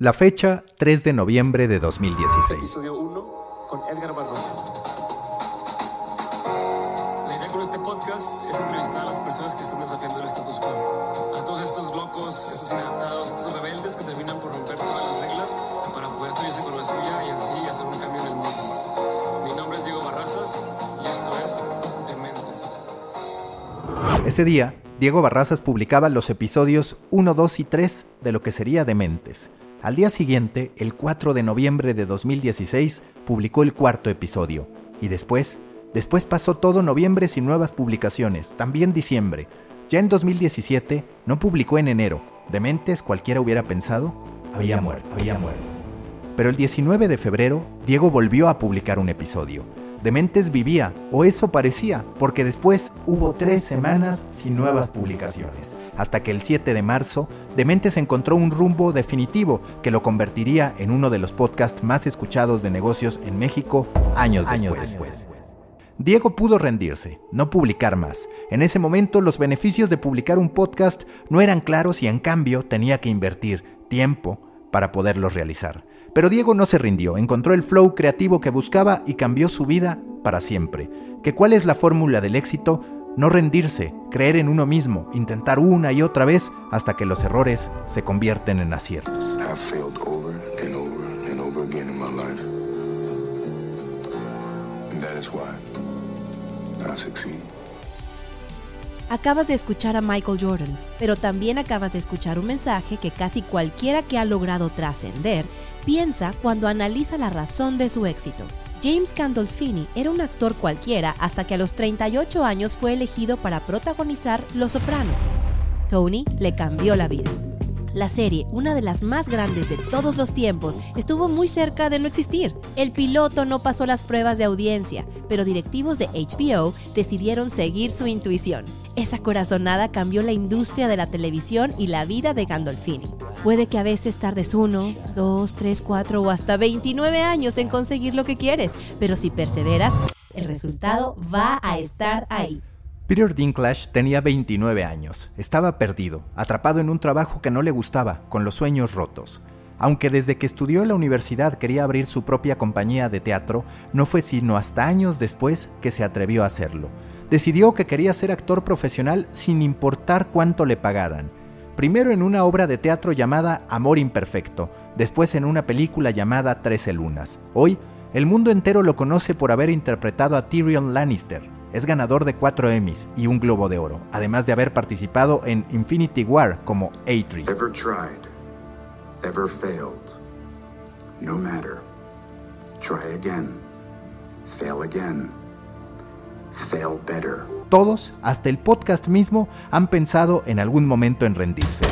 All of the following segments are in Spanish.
La fecha, 3 de noviembre de 2016. Episodio 1 con Edgar Barroso. La idea con este podcast es entrevistar a las personas que están desafiando el status quo. A todos estos locos, estos inadaptados, estos rebeldes que terminan por romper todas las reglas para poder salirse con la suya y así hacer un cambio en el mundo. Mi nombre es Diego Barrazas y esto es Dementes. Ese día, Diego Barrazas publicaba los episodios 1, 2 y 3 de lo que sería Dementes. Al día siguiente, el 4 de noviembre de 2016, publicó el cuarto episodio. Y después, después pasó todo noviembre sin nuevas publicaciones, también diciembre. Ya en 2017, no publicó en enero. Dementes, cualquiera hubiera pensado, había muerto, había muerto. Pero el 19 de febrero, Diego volvió a publicar un episodio. Dementes vivía, o eso parecía, porque después hubo tres semanas sin nuevas publicaciones, hasta que el 7 de marzo, Dementes encontró un rumbo definitivo que lo convertiría en uno de los podcasts más escuchados de negocios en México años, después. Diego pudo rendirse, no publicar más. En ese momento los beneficios de publicar un podcast no eran claros y en cambio tenía que invertir tiempo para poderlos realizar. Pero Diego no se rindió, encontró el flow creativo que buscaba y cambió su vida para siempre. ¿Que cuál es la fórmula del éxito? No rendirse, creer en uno mismo, intentar una y otra vez hasta que los errores se convierten en aciertos. Acabas de escuchar a Michael Jordan, pero también acabas de escuchar un mensaje que casi cualquiera que ha logrado trascender piensa cuando analiza la razón de su éxito. James Gandolfini era un actor cualquiera hasta que a los 38 años fue elegido para protagonizar Los Soprano. Tony le cambió la vida. La serie, una de las más grandes de todos los tiempos, estuvo muy cerca de no existir. El piloto no pasó las pruebas de audiencia, pero directivos de HBO decidieron seguir su intuición. Esa corazonada cambió la industria de la televisión y la vida de Gandolfini. Puede que a veces tardes uno, dos, tres, cuatro o hasta 29 años en conseguir lo que quieres, pero si perseveras, el resultado va a estar ahí. Peter Dinklage tenía 29 años, estaba perdido, atrapado en un trabajo que no le gustaba, con los sueños rotos. Aunque desde que estudió en la universidad quería abrir su propia compañía de teatro, no fue sino hasta años después que se atrevió a hacerlo. Decidió que quería ser actor profesional sin importar cuánto le pagaran. Primero en una obra de teatro llamada Amor Imperfecto, después en una película llamada Trece Lunas. Hoy, el mundo entero lo conoce por haber interpretado a Tyrion Lannister, es ganador de cuatro Emmys y un Globo de Oro, además de haber participado en Infinity War como A-Tree. Ever tried, ever failed. No matter. Try again. Fail again. Fail better. Todos, hasta el podcast mismo, han pensado en algún momento en rendirse.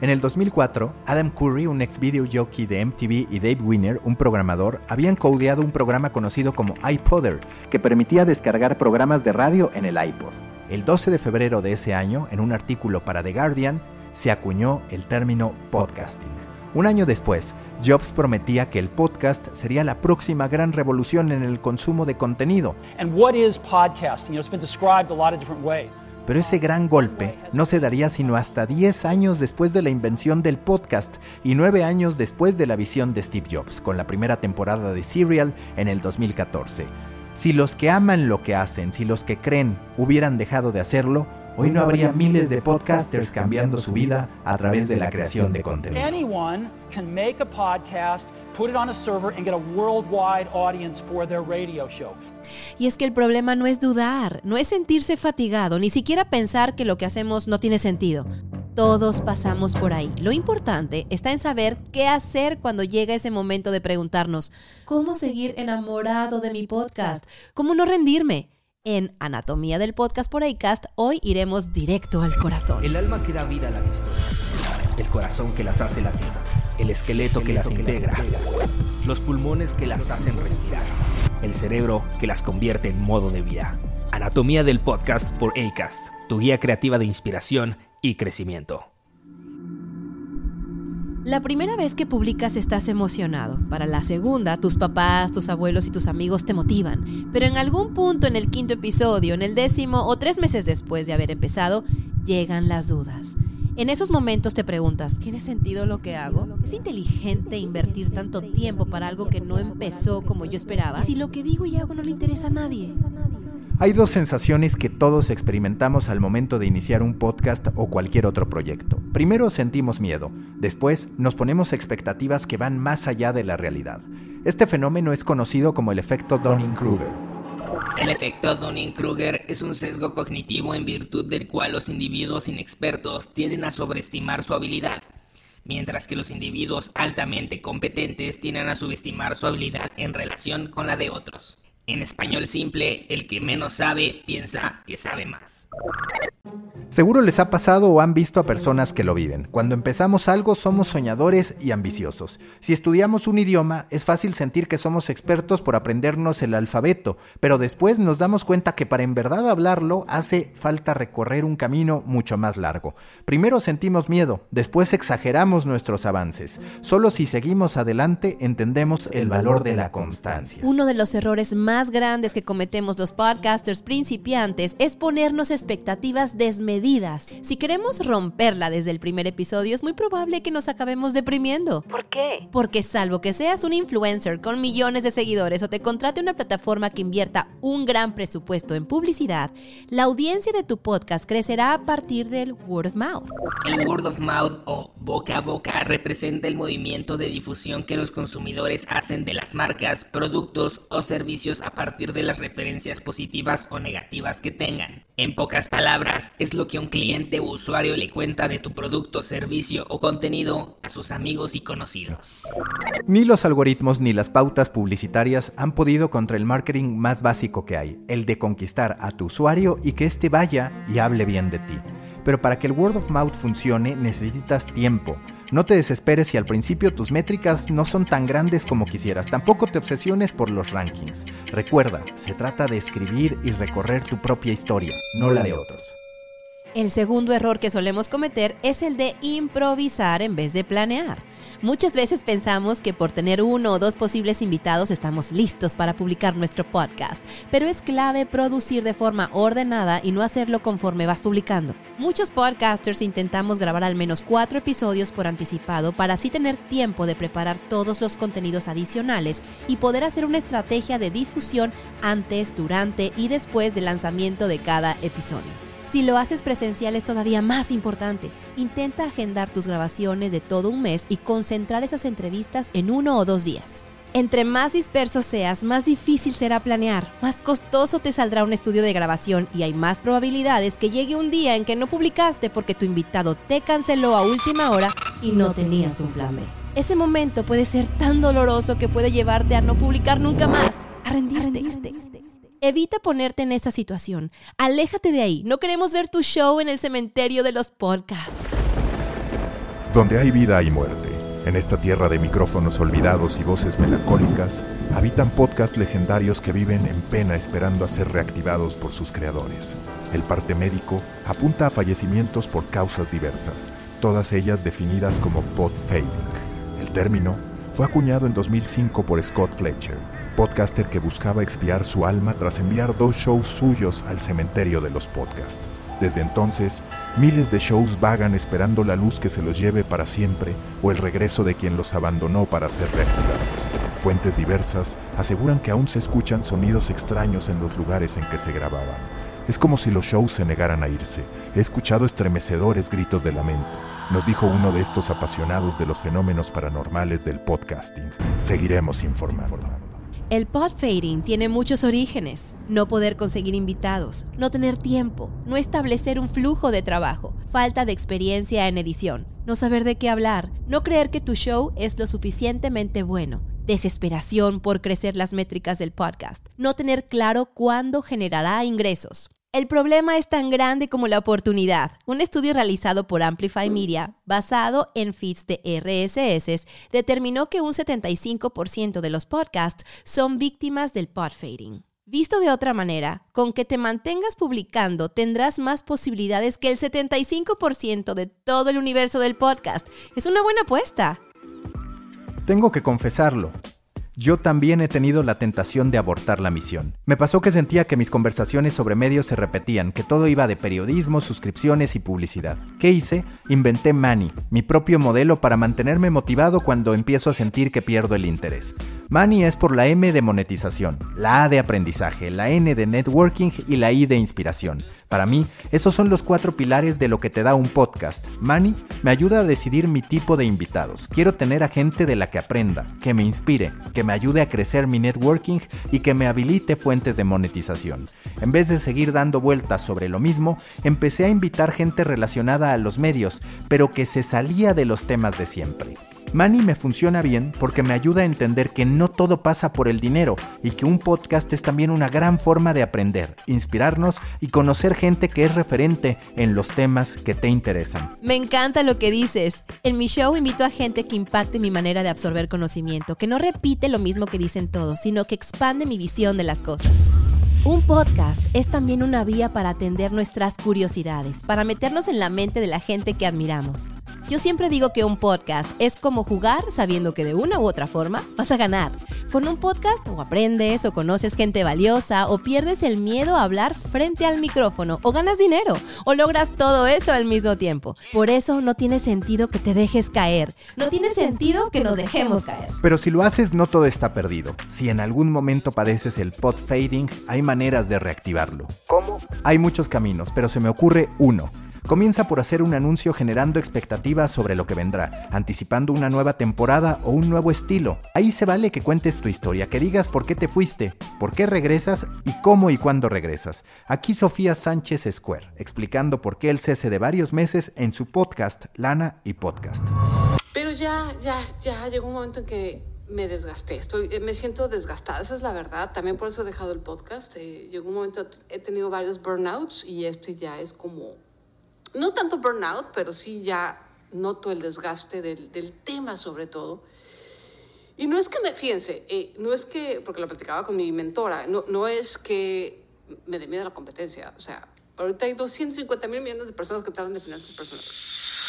En el 2004, Adam Curry, un ex video jockey de MTV, y Dave Winner, un programador, habían codeado un programa conocido como iPodder, que permitía descargar programas de radio en el iPod. El 12 de febrero de ese año, en un artículo para The Guardian, se acuñó el término podcasting. Un año después, Jobs prometía que el podcast sería la próxima gran revolución en el consumo de contenido. And what is podcasting? You know, it's been described a lot of different ways. Pero ese gran golpe no se daría sino hasta 10 años después de la invención del podcast y 9 años después de la visión de Steve Jobs, con la primera temporada de Serial en el 2014. Si los que aman lo que hacen, si los que creen hubieran dejado de hacerlo, hoy no habría miles de podcasters cambiando su vida a través de la creación de contenido. Anyone can make a podcast, put it on a server, and get a worldwide audience for their radio show. Y es que el problema no es dudar, no es sentirse fatigado, ni siquiera pensar que lo que hacemos no tiene sentido. Todos pasamos por ahí. Lo importante está en saber qué hacer cuando llega ese momento de preguntarnos, ¿cómo seguir enamorado de mi podcast? ¿Cómo no rendirme? En Anatomía del Podcast por Acast, hoy iremos directo al corazón. El alma que da vida a las historias, el corazón que las hace latir, el esqueleto que las integra, los pulmones que las hacen respirar, el cerebro que las convierte en modo de vida. Anatomía del Podcast por Acast, tu guía creativa de inspiración y crecimiento. La primera vez que publicas estás emocionado. Para la segunda, tus papás, tus abuelos y tus amigos te motivan. Pero en algún punto en el quinto episodio, en el décimo o tres meses después de haber empezado, llegan las dudas. En esos momentos te preguntas, ¿tiene sentido lo que hago? ¿Es inteligente invertir tanto tiempo para algo que no empezó como yo esperaba? Si lo que digo y hago no le interesa a nadie. Hay dos sensaciones que todos experimentamos al momento de iniciar un podcast o cualquier otro proyecto. Primero sentimos miedo, después nos ponemos expectativas que van más allá de la realidad. Este fenómeno es conocido como el efecto Dunning-Kruger. El efecto Dunning-Kruger es un sesgo cognitivo en virtud del cual los individuos inexpertos tienden a sobreestimar su habilidad, mientras que los individuos altamente competentes tienden a subestimar su habilidad en relación con la de otros. En español simple, el que menos sabe piensa que sabe más. Seguro les ha pasado o han visto a personas que lo viven. Cuando empezamos algo somos soñadores y ambiciosos. Si estudiamos un idioma es fácil sentir que somos expertos por aprendernos el alfabeto, pero después nos damos cuenta que para en verdad hablarlo hace falta recorrer un camino mucho más largo. Primero sentimos miedo, después exageramos nuestros avances. Solo si seguimos adelante entendemos el valor de la constancia. Uno de los errores más grandes que cometemos los podcasters principiantes es ponernos expectativas desmedidas si queremos romperla desde el primer episodio, es muy probable que nos acabemos deprimiendo. ¿Por qué? Porque salvo que seas un influencer con millones de seguidores o te contrate una plataforma que invierta un gran presupuesto en publicidad, la audiencia de tu podcast crecerá a partir del word of mouth. El word of mouth o boca a boca representa el movimiento de difusión que los consumidores hacen de las marcas, productos o servicios a partir de las referencias positivas o negativas que tengan. En pocas palabras, es lo que un cliente o usuario le cuenta de tu producto, servicio o contenido a sus amigos y conocidos. Ni los algoritmos ni las pautas publicitarias han podido contra el marketing más básico que hay, el de conquistar a tu usuario y que éste vaya y hable bien de ti. Pero para que el word of mouth funcione necesitas tiempo. No te desesperes si al principio tus métricas no son tan grandes como quisieras. Tampoco te obsesiones por los rankings. Recuerda, se trata de escribir y recorrer tu propia historia, no la de otros. El segundo error que solemos cometer es el de improvisar en vez de planear. Muchas veces pensamos que por tener uno o dos posibles invitados estamos listos para publicar nuestro podcast, pero es clave producir de forma ordenada y no hacerlo conforme vas publicando. Muchos podcasters intentamos grabar al menos cuatro episodios por anticipado para así tener tiempo de preparar todos los contenidos adicionales y poder hacer una estrategia de difusión antes, durante y después del lanzamiento de cada episodio. Si lo haces presencial es todavía más importante. Intenta agendar tus grabaciones de todo un mes y concentrar esas entrevistas en uno o dos días. Entre más disperso seas, más difícil será planear, más costoso te saldrá un estudio de grabación y hay más probabilidades que llegue un día en que no publicaste porque tu invitado te canceló a última hora y no tenías un plan B. Ese momento puede ser tan doloroso que puede llevarte a no publicar nunca más, a rendirte. Evita ponerte en esa situación. Aléjate de ahí. No queremos ver tu show en el cementerio de los podcasts. Donde hay vida hay muerte. En esta tierra de micrófonos olvidados y voces melancólicas, habitan podcasts legendarios que viven en pena esperando a ser reactivados por sus creadores. El parte médico apunta a fallecimientos por causas diversas, todas ellas definidas como pod fading. El término fue acuñado en 2005 por Scott Fletcher, podcaster que buscaba expiar su alma tras enviar dos shows suyos al cementerio de los podcasts. Desde entonces, miles de shows vagan esperando la luz que se los lleve para siempre o el regreso de quien los abandonó para ser reactivados. Fuentes diversas aseguran que aún se escuchan sonidos extraños en los lugares en que se grababan. Es como si los shows se negaran a irse. He escuchado estremecedores gritos de lamento. Nos dijo uno de estos apasionados de los fenómenos paranormales del podcasting. Seguiremos informando. El pod fading tiene muchos orígenes. No poder conseguir invitados, no tener tiempo, no establecer un flujo de trabajo, falta de experiencia en edición, no saber de qué hablar, no creer que tu show es lo suficientemente bueno. desesperación por crecer las métricas del podcast, no tener claro cuándo generará ingresos. El problema es tan grande como la oportunidad. Un estudio realizado por Amplify Media, basado en feeds de RSS, determinó que un 75% de los podcasts son víctimas del podfading. Visto de otra manera, con que te mantengas publicando tendrás más posibilidades que el 75% de todo el universo del podcast. Es una buena apuesta. Tengo que confesarlo. Yo también he tenido la tentación de abortar la misión. Me pasó que sentía que mis conversaciones sobre medios se repetían, que todo iba de periodismo, suscripciones y publicidad. ¿Qué hice? Inventé Mani, mi propio modelo para mantenerme motivado cuando empiezo a sentir que pierdo el interés. Mani es por la M de monetización, la A de aprendizaje, la N de networking y la I de inspiración. Para mí, esos son los cuatro pilares de lo que te da un podcast. Mani me ayuda a decidir mi tipo de invitados. Quiero tener a gente de la que aprenda, que me inspire, que me ayude a crecer mi networking y que me habilite fuentes de monetización. En vez de seguir dando vueltas sobre lo mismo, empecé a invitar gente relacionada a los medios, pero que se salía de los temas de siempre. Mani me funciona bien porque me ayuda a entender que no todo pasa por el dinero y que un podcast es también una gran forma de aprender, inspirarnos y conocer gente que es referente en los temas que te interesan. Me encanta lo que dices. En mi show invito a gente que impacte mi manera de absorber conocimiento, que no repite lo mismo que dicen todos, sino que expande mi visión de las cosas. Un podcast es también una vía para atender nuestras curiosidades, para meternos en la mente de la gente que admiramos. Yo siempre digo que un podcast es como jugar sabiendo que de una u otra forma vas a ganar. Con un podcast o aprendes o conoces gente valiosa o pierdes el miedo a hablar frente al micrófono o ganas dinero o logras todo eso al mismo tiempo. Por eso no tiene sentido que te dejes caer. No tiene sentido que nos dejemos caer. Pero si lo haces no todo está perdido. Si en algún momento padeces el pod fading, hay maneras de reactivarlo. ¿Cómo? Hay muchos caminos, pero se me ocurre uno. Comienza por hacer un anuncio generando expectativas sobre lo que vendrá, anticipando una nueva temporada o un nuevo estilo. Ahí se vale que cuentes tu historia, que digas por qué te fuiste, por qué regresas y cómo y cuándo regresas. Aquí Sofía Sánchez Square, explicando por qué el cese de varios meses en su podcast Lana y Podcast. Pero ya, ya, ya llegó un momento en que me desgasté, estoy, me siento desgastada, esa es la verdad, también por eso he dejado el podcast, eh, llegó un momento, he tenido varios burnouts y este ya es como no tanto burnout, pero sí ya noto el desgaste del, del tema sobre todo. Y no es que me, fíjense, eh, no es que, porque lo platicaba con mi mentora, no, no es que me dé miedo la competencia, o sea, ahorita hay 250 mil millones de personas que tratan de finanzas personales.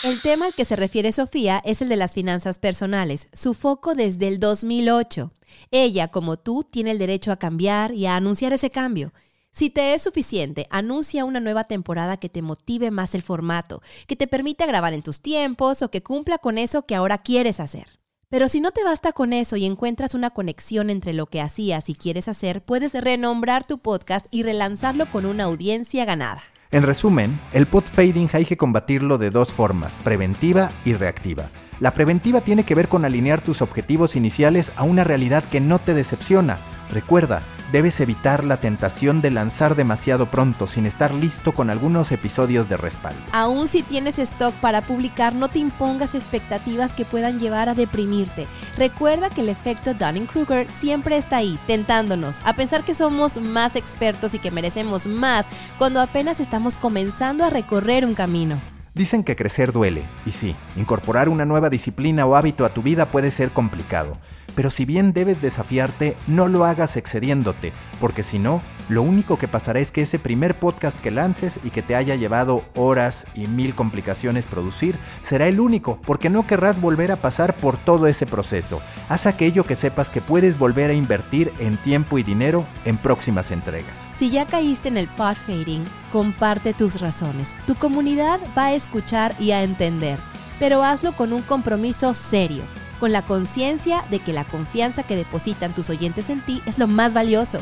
El tema al que se refiere Sofía es el de las finanzas personales, su foco desde el 2008. Ella, como tú, tiene el derecho a cambiar y a anunciar ese cambio. Si te es suficiente, anuncia una nueva temporada que te motive más el formato, que te permita grabar en tus tiempos o que cumpla con eso que ahora quieres hacer. Pero si no te basta con eso y encuentras una conexión entre lo que hacías y quieres hacer, puedes renombrar tu podcast y relanzarlo con una audiencia ganada. En resumen, el pod fading hay que combatirlo de dos formas, preventiva y reactiva. La preventiva tiene que ver con alinear tus objetivos iniciales a una realidad que no te decepciona. Recuerda, debes evitar la tentación de lanzar demasiado pronto sin estar listo con algunos episodios de respaldo. Aún si tienes stock para publicar, no te impongas expectativas que puedan llevar a deprimirte. Recuerda que el efecto Dunning-Kruger siempre está ahí, tentándonos a pensar que somos más expertos y que merecemos más cuando apenas estamos comenzando a recorrer un camino. Dicen que crecer duele, y sí, incorporar una nueva disciplina o hábito a tu vida puede ser complicado. Pero si bien debes desafiarte, no lo hagas excediéndote, porque si no, lo único que pasará es que ese primer podcast que lances y que te haya llevado horas y mil complicaciones producir, será el único, porque no querrás volver a pasar por todo ese proceso. Haz aquello que sepas que puedes volver a invertir en tiempo y dinero en próximas entregas. Si ya caíste en el pod fading, comparte tus razones. Tu comunidad va a escuchar y a entender, pero hazlo con un compromiso serio con la conciencia de que la confianza que depositan tus oyentes en ti es lo más valioso.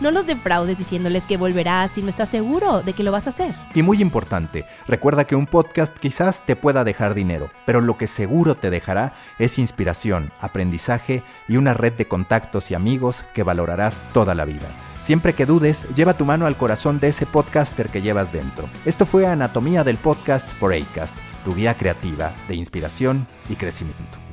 No los defraudes diciéndoles que volverás si no estás seguro de que lo vas a hacer. Y muy importante, recuerda que un podcast quizás te pueda dejar dinero, pero lo que seguro te dejará es inspiración, aprendizaje y una red de contactos y amigos que valorarás toda la vida. Siempre que dudes, lleva tu mano al corazón de ese podcaster que llevas dentro. Esto fue Anatomía del Podcast por Acast, tu guía creativa de inspiración y crecimiento.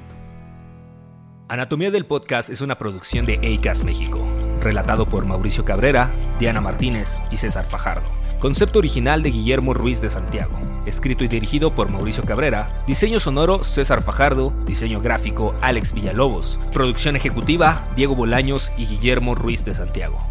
Anatomía del Podcast es una producción de ACAS México, relatado por Mauricio Cabrera, Diana Martínez y César Fajardo. Concepto original de Guillermo Ruiz de Santiago. Escrito y dirigido por Mauricio Cabrera. Diseño sonoro César Fajardo. Diseño gráfico Alex Villalobos. Producción ejecutiva Diego Bolaños y Guillermo Ruiz de Santiago.